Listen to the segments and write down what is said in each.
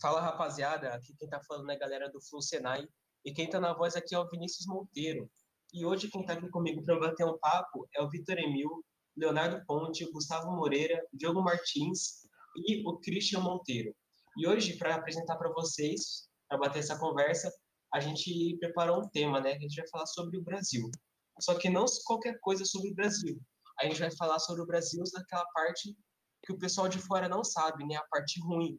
Fala rapaziada, aqui quem tá falando é a galera do Flu Senai e quem tá na voz aqui é o Vinícius Monteiro. E hoje quem tá aqui comigo para bater um papo é o Vitor Emil, Leonardo Ponte, Gustavo Moreira, Diogo Martins e o Christian Monteiro. E hoje, para apresentar para vocês, para bater essa conversa, a gente preparou um tema, né? A gente vai falar sobre o Brasil. Só que não qualquer coisa sobre o Brasil. A gente vai falar sobre o Brasil daquela parte que o pessoal de fora não sabe, né? A parte ruim.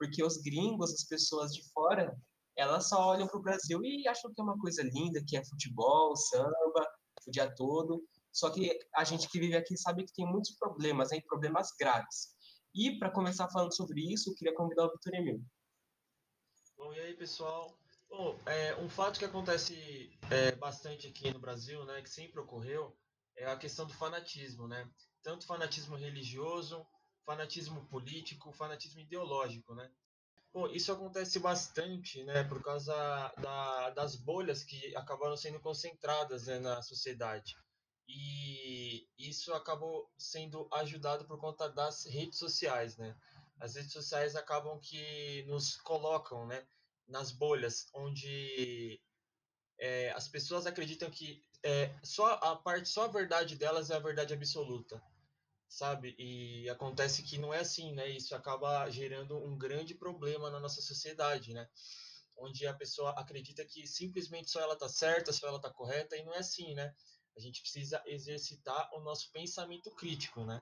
Porque os gringos, as pessoas de fora, elas só olham para o Brasil e acham que é uma coisa linda, que é futebol, samba, o dia todo. Só que a gente que vive aqui sabe que tem muitos problemas, hein? problemas graves. E para começar falando sobre isso, eu queria convidar o Vitor Emil. Bom, e aí, pessoal? Bom, é, um fato que acontece é, bastante aqui no Brasil, né, que sempre ocorreu, é a questão do fanatismo, né? Tanto fanatismo religioso, fanatismo político, fanatismo ideológico, né? Bom, isso acontece bastante, né, por causa da, das bolhas que acabaram sendo concentradas né, na sociedade. E isso acabou sendo ajudado por conta das redes sociais, né? As redes sociais acabam que nos colocam, né, nas bolhas, onde é, as pessoas acreditam que é, só a parte, só a verdade delas é a verdade absoluta, sabe? E acontece que não é assim, né? Isso acaba gerando um grande problema na nossa sociedade, né? Onde a pessoa acredita que simplesmente só ela tá certa, só ela tá correta, e não é assim, né? A gente precisa exercitar o nosso pensamento crítico, né?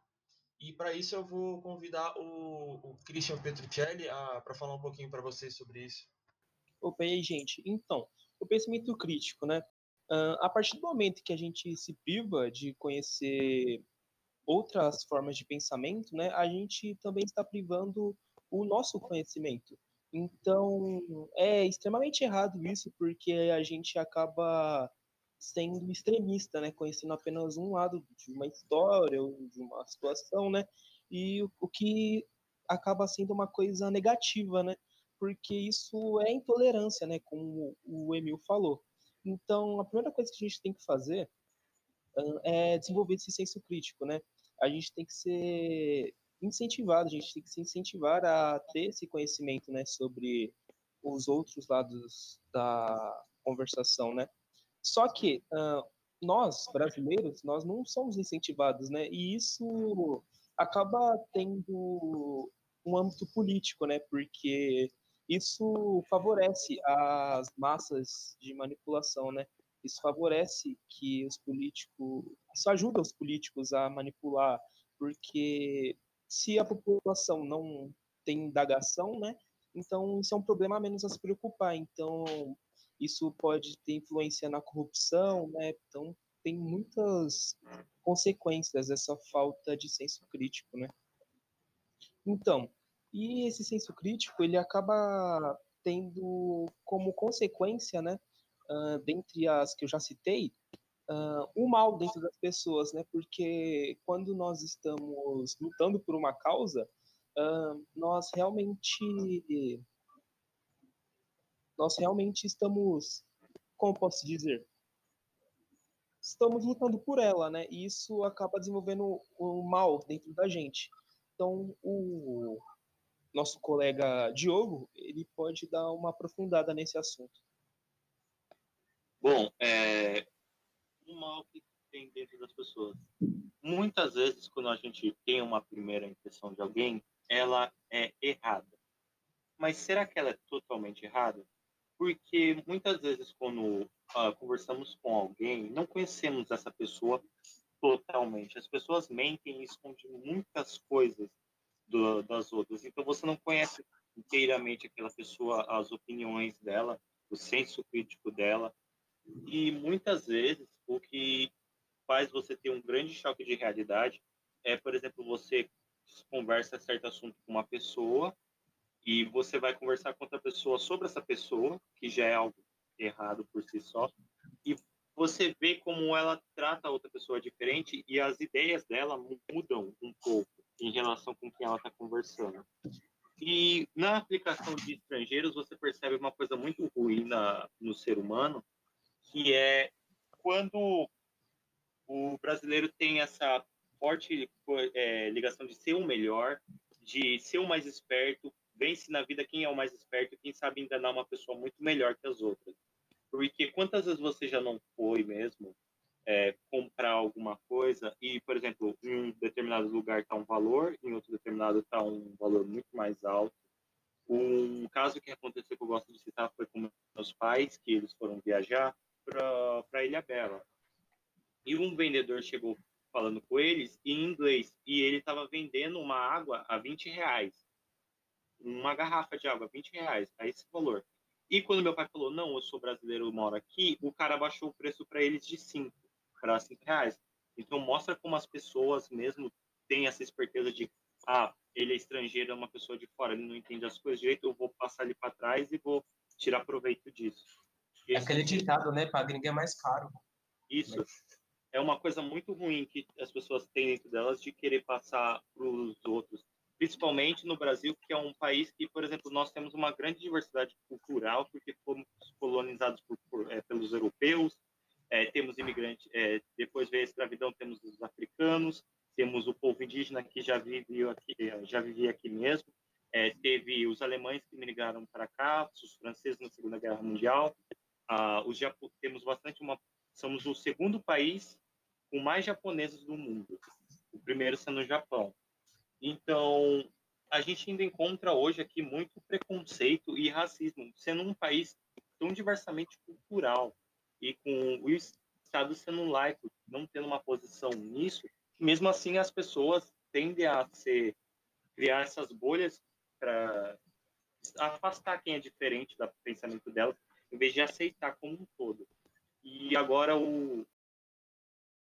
E para isso eu vou convidar o, o Christian Petruccelli para falar um pouquinho para vocês sobre isso. Opa, e aí, gente? Então, o pensamento crítico, né? Uh, a partir do momento que a gente se priva de conhecer outras formas de pensamento, né, a gente também está privando o nosso conhecimento. Então, é extremamente errado isso, porque a gente acaba sendo extremista, né, conhecendo apenas um lado de uma história ou de uma situação, né, e o, que acaba sendo uma coisa negativa, né, porque isso é intolerância, né, como o Emil falou. Então, a primeira coisa que a gente tem que fazer é desenvolver esse senso crítico, né? A gente tem que ser incentivado, a gente tem que se incentivar a ter esse conhecimento, né, sobre os outros lados da conversação, né? Só que uh, nós, brasileiros, nós não somos incentivados, né? E isso acaba tendo um âmbito político, né? Porque isso favorece as massas de manipulação, né? Isso favorece que os políticos, isso ajuda os políticos a manipular, porque se a população não tem indagação, né? Então isso é um problema a menos a se preocupar. Então isso pode ter influência na corrupção, né? Então tem muitas consequências essa falta de senso crítico, né? Então, e esse senso crítico, ele acaba tendo como consequência, né, uh, dentre as que eu já citei, uh, o mal dentro das pessoas, né, porque quando nós estamos lutando por uma causa, uh, nós realmente nós realmente estamos, como posso dizer, estamos lutando por ela, né, e isso acaba desenvolvendo o mal dentro da gente. Então, o, nosso colega Diogo, ele pode dar uma aprofundada nesse assunto. Bom, é, o mal que tem dentro das pessoas. Muitas vezes, quando a gente tem uma primeira impressão de alguém, ela é errada. Mas será que ela é totalmente errada? Porque muitas vezes, quando uh, conversamos com alguém, não conhecemos essa pessoa totalmente. As pessoas mentem e escondem muitas coisas do, das outras. Então você não conhece inteiramente aquela pessoa, as opiniões dela, o senso crítico dela. E muitas vezes o que faz você ter um grande choque de realidade é, por exemplo, você conversa certo assunto com uma pessoa e você vai conversar com outra pessoa sobre essa pessoa, que já é algo errado por si só, e você vê como ela trata a outra pessoa diferente e as ideias dela mudam um pouco em relação com quem ela está conversando. E na aplicação de estrangeiros, você percebe uma coisa muito ruim na, no ser humano, que é quando o brasileiro tem essa forte é, ligação de ser o melhor, de ser o mais esperto, vence na vida quem é o mais esperto, quem sabe enganar uma pessoa muito melhor que as outras. Porque quantas vezes você já não foi mesmo é, comprar alguma coisa e, por exemplo, em um determinado lugar está um valor, em outro determinado está um valor muito mais alto. Um caso que aconteceu que eu gosto de citar foi com meus pais, que eles foram viajar para Ilha Bela. E um vendedor chegou falando com eles em inglês e ele estava vendendo uma água a 20 reais. Uma garrafa de água a 20 reais, a esse valor. E quando meu pai falou, não, eu sou brasileiro, eu moro aqui, o cara baixou o preço para eles de 5 para 5 reais. Então mostra como as pessoas mesmo têm essa esperteza de ah, ele é estrangeiro, é uma pessoa de fora, ele não entende as coisas direito, eu vou passar ali para trás e vou tirar proveito disso. É aquele ditado, né? Para gringa é mais caro. Isso. É uma coisa muito ruim que as pessoas têm dentro delas de querer passar para os outros. Principalmente no Brasil, que é um país que, por exemplo, nós temos uma grande diversidade cultural, porque fomos colonizados por, por, é, pelos europeus, é, temos imigrantes, é, depois veio a escravidão, temos os africanos, temos o povo indígena que já vivia aqui, é, já vivia aqui mesmo, é, teve os alemães que migraram para cá, os franceses na Segunda Guerra Mundial, ah, os temos bastante uma, somos o segundo país com mais japoneses do mundo, o primeiro sendo o Japão. Então, a gente ainda encontra hoje aqui muito preconceito e racismo, sendo um país tão diversamente cultural e com o Estado sendo laico, não tendo uma posição nisso, mesmo assim as pessoas tendem a ser, criar essas bolhas para afastar quem é diferente do pensamento delas, em vez de aceitar como um todo. E agora o.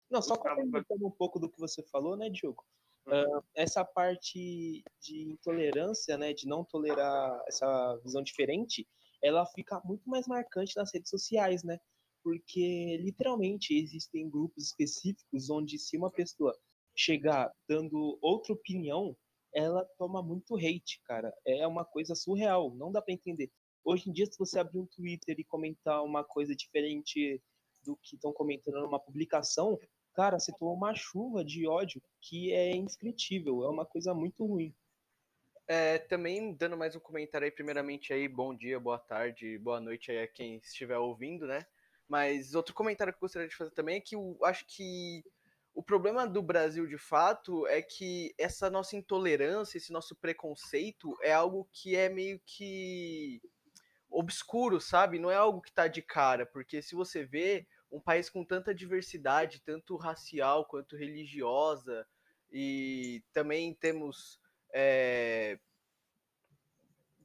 Não, só complementando um pouco do que você falou, né, Diogo? Uh, essa parte de intolerância, né, de não tolerar essa visão diferente, ela fica muito mais marcante nas redes sociais, né? porque literalmente existem grupos específicos onde se uma pessoa chegar dando outra opinião, ela toma muito hate, cara. É uma coisa surreal, não dá para entender. Hoje em dia, se você abrir um Twitter e comentar uma coisa diferente do que estão comentando numa publicação, cara, você toma uma chuva de ódio que é indescritível, é uma coisa muito ruim. É, também dando mais um comentário aí, primeiramente aí, bom dia, boa tarde, boa noite aí a quem estiver ouvindo, né? Mas outro comentário que eu gostaria de fazer também é que eu acho que o problema do Brasil, de fato, é que essa nossa intolerância, esse nosso preconceito é algo que é meio que obscuro, sabe? Não é algo que tá de cara, porque se você vê um país com tanta diversidade, tanto racial quanto religiosa, e também temos é,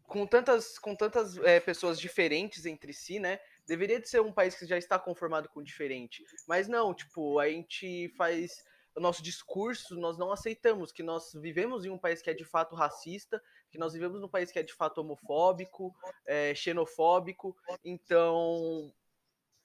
com tantas, com tantas é, pessoas diferentes entre si, né? Deveria de ser um país que já está conformado com diferente. Mas não, tipo, a gente faz o nosso discurso, nós não aceitamos que nós vivemos em um país que é de fato racista, que nós vivemos num país que é de fato homofóbico, é, xenofóbico. Então,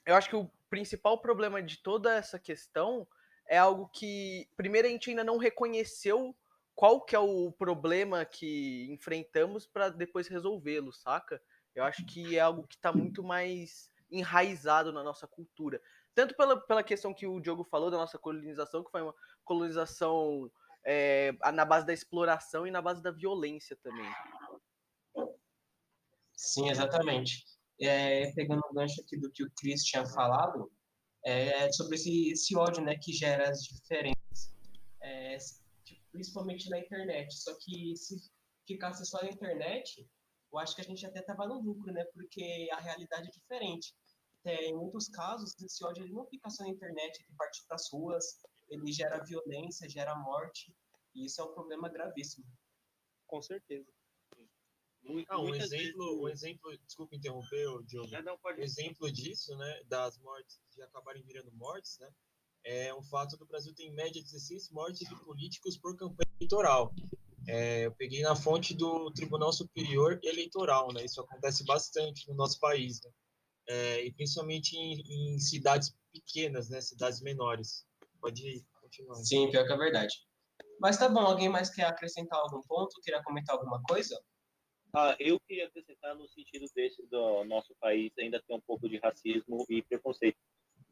eu acho que o principal problema de toda essa questão é algo que, primeiro, a gente ainda não reconheceu qual que é o problema que enfrentamos para depois resolvê-lo, saca? Eu acho que é algo que está muito mais enraizado na nossa cultura. Tanto pela, pela questão que o Diogo falou da nossa colonização, que foi uma colonização é, na base da exploração e na base da violência também. Sim, exatamente. É, pegando o gancho aqui do que o Chris tinha falado, é, sobre esse, esse ódio né, que gera as diferenças, é, tipo, principalmente na internet. Só que se ficasse só na internet, eu acho que a gente até estava no lucro, né? Porque a realidade é diferente. É, em muitos casos, esse ódio ele não fica só na internet, ele parte para as ruas, ele gera violência, gera morte, e isso é um problema gravíssimo. Com certeza. Ah, um exemplo, vezes... um exemplo, desculpa interromper, Diogo. Não, não, pode... Um exemplo disso, né, das mortes de acabarem virando mortes, né, é um fato do Brasil tem em média 16 mortes de políticos por campanha eleitoral. É, eu peguei na fonte do Tribunal Superior Eleitoral, né? Isso acontece bastante no nosso país, né? É, e principalmente em, em, cidades pequenas, né? Cidades menores. Pode continuar. Sim, pior que é verdade. Mas tá bom, alguém mais quer acrescentar algum ponto? Queria comentar alguma coisa? Ah, eu queria acrescentar no sentido desse do nosso país ainda tem um pouco de racismo e preconceito.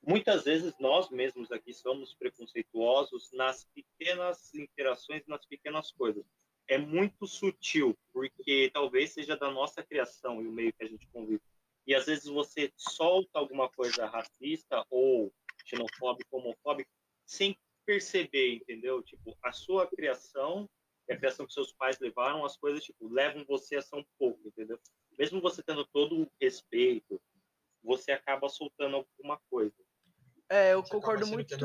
Muitas vezes nós mesmos aqui somos preconceituosos nas pequenas interações, nas pequenas coisas é muito sutil, porque talvez seja da nossa criação e o meio que a gente convive. E às vezes você solta alguma coisa racista ou xenofóbica, homofóbica, sem perceber, entendeu? Tipo, a sua criação e a criação que seus pais levaram, as coisas, tipo, levam você a ser um pouco, entendeu? Mesmo você tendo todo o respeito, você acaba soltando alguma coisa. É, eu concordo muito. É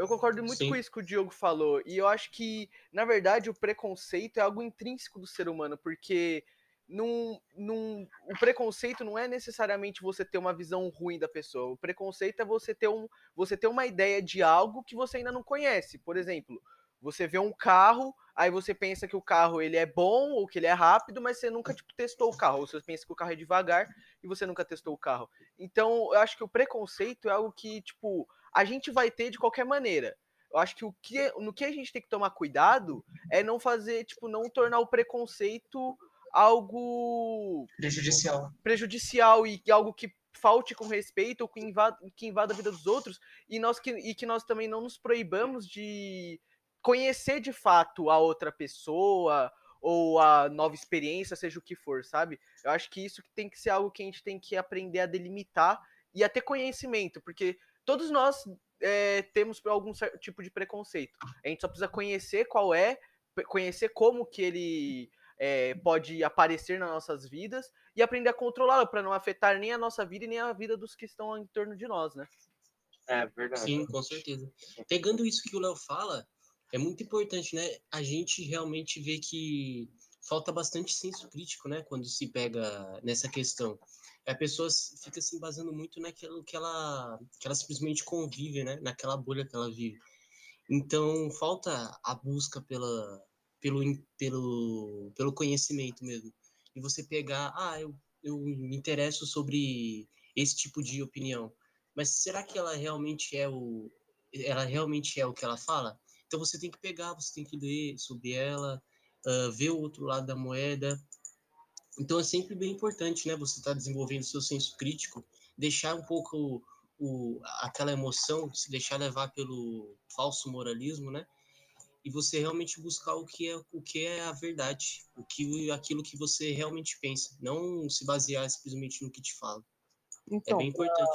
eu concordo muito Sim. com isso que o Diogo falou. E eu acho que, na verdade, o preconceito é algo intrínseco do ser humano, porque num, num, o preconceito não é necessariamente você ter uma visão ruim da pessoa. O preconceito é você ter, um, você ter uma ideia de algo que você ainda não conhece. Por exemplo, você vê um carro, aí você pensa que o carro ele é bom ou que ele é rápido, mas você nunca tipo, testou o carro. Ou você pensa que o carro é devagar e você nunca testou o carro. Então, eu acho que o preconceito é algo que, tipo, a gente vai ter de qualquer maneira. Eu acho que o que no que a gente tem que tomar cuidado é não fazer, tipo, não tornar o preconceito algo prejudicial. Prejudicial e algo que falte com respeito ou que invada, que invada a vida dos outros e nós que, e que nós também não nos proibamos de conhecer de fato a outra pessoa ou a nova experiência, seja o que for, sabe? Eu acho que isso tem que ser algo que a gente tem que aprender a delimitar e a ter conhecimento, porque todos nós é, temos algum tipo de preconceito. A gente só precisa conhecer qual é, conhecer como que ele é, pode aparecer nas nossas vidas e aprender a controlá-lo para não afetar nem a nossa vida e nem a vida dos que estão em torno de nós, né? É verdade. Sim, com certeza. Pegando isso que o Léo fala, é muito importante, né? A gente realmente vê que falta bastante senso crítico, né? Quando se pega nessa questão. A pessoa fica se embasando muito naquilo que ela, que ela simplesmente convive, né? Naquela bolha que ela vive. Então, falta a busca pela, pelo, pelo, pelo conhecimento mesmo. E você pegar, ah, eu, eu me interesso sobre esse tipo de opinião. Mas será que ela realmente é o ela realmente é o que ela fala? Então você tem que pegar, você tem que ler sobre ela, uh, ver o outro lado da moeda. Então é sempre bem importante, né? Você estar tá desenvolvendo seu senso crítico, deixar um pouco o, o, aquela emoção, se deixar levar pelo falso moralismo, né? E você realmente buscar o que é o que é a verdade, o que aquilo que você realmente pensa, não se basear simplesmente no que te fala. É então, é bem importante.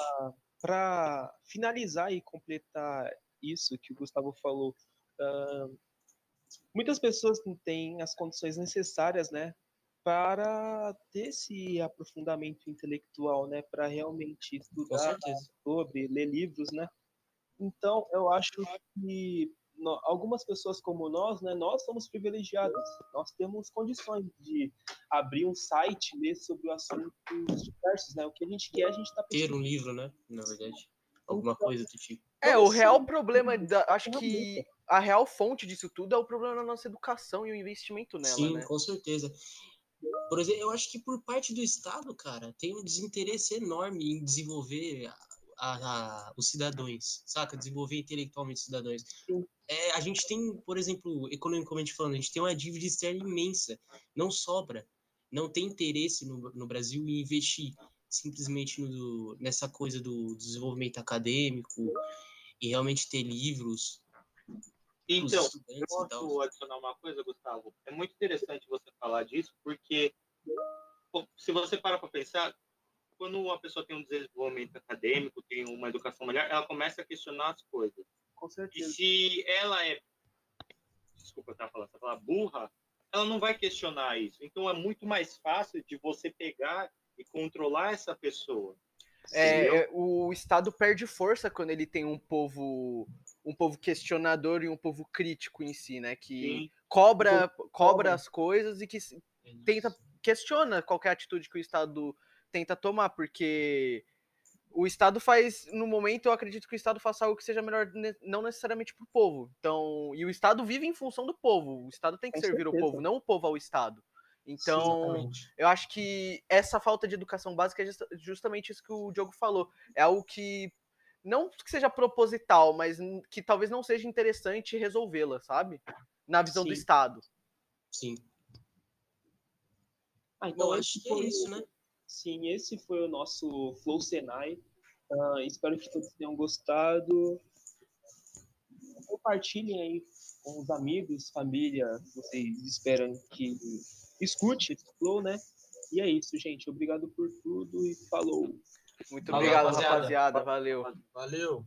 Para finalizar e completar isso que o Gustavo falou, Uh, muitas pessoas não têm as condições necessárias, né, para ter esse aprofundamento intelectual, né, para realmente estudar sobre, ler livros, né. Então, eu acho que algumas pessoas como nós, né, nós somos privilegiados. Nós temos condições de abrir um site, ler sobre assuntos diversos, né? O que a gente quer, a gente está Ter um livro, né? Na verdade, alguma então, coisa do tipo. É, o real problema, da, acho que a real fonte disso tudo é o problema da nossa educação e o investimento nela, Sim, né? com certeza. Por exemplo, eu acho que por parte do Estado, cara, tem um desinteresse enorme em desenvolver a, a, os cidadãos, saca? Desenvolver intelectualmente os cidadãos. É, a gente tem, por exemplo, economicamente falando, a gente tem uma dívida externa imensa, não sobra, não tem interesse no, no Brasil em investir simplesmente no, nessa coisa do desenvolvimento acadêmico e realmente ter livros então, eu posso adicionar uma coisa, Gustavo? É muito interessante você falar disso, porque se você parar para pensar, quando uma pessoa tem um desenvolvimento acadêmico, tem uma educação melhor, ela começa a questionar as coisas. Com certeza. E se ela é, desculpa, tá falando, falar burra, ela não vai questionar isso. Então é muito mais fácil de você pegar e controlar essa pessoa. É, o Estado perde força quando ele tem um povo um povo questionador e um povo crítico em si, né? Que Sim. cobra, cobra as coisas e que tenta questiona qualquer atitude que o Estado tenta tomar, porque o Estado faz, no momento, eu acredito que o Estado faça algo que seja melhor, não necessariamente para o povo. Então, e o Estado vive em função do povo. O Estado tem que Com servir certeza. o povo, não o povo ao Estado. Então, Sim, eu acho que essa falta de educação básica é justamente isso que o Diogo falou. É algo que não que seja proposital, mas que talvez não seja interessante resolvê-la, sabe? Na visão Sim. do Estado. Sim. Ah, então Bom, acho que é isso, né? Sim, esse foi o nosso Flow Senai. Uh, espero que todos tenham gostado. Compartilhem aí com os amigos, família, vocês esperam que escute esse flow, né? E é isso, gente. Obrigado por tudo e falou. Muito Valeu, obrigado, rapaziada. rapaziada. Valeu. Valeu!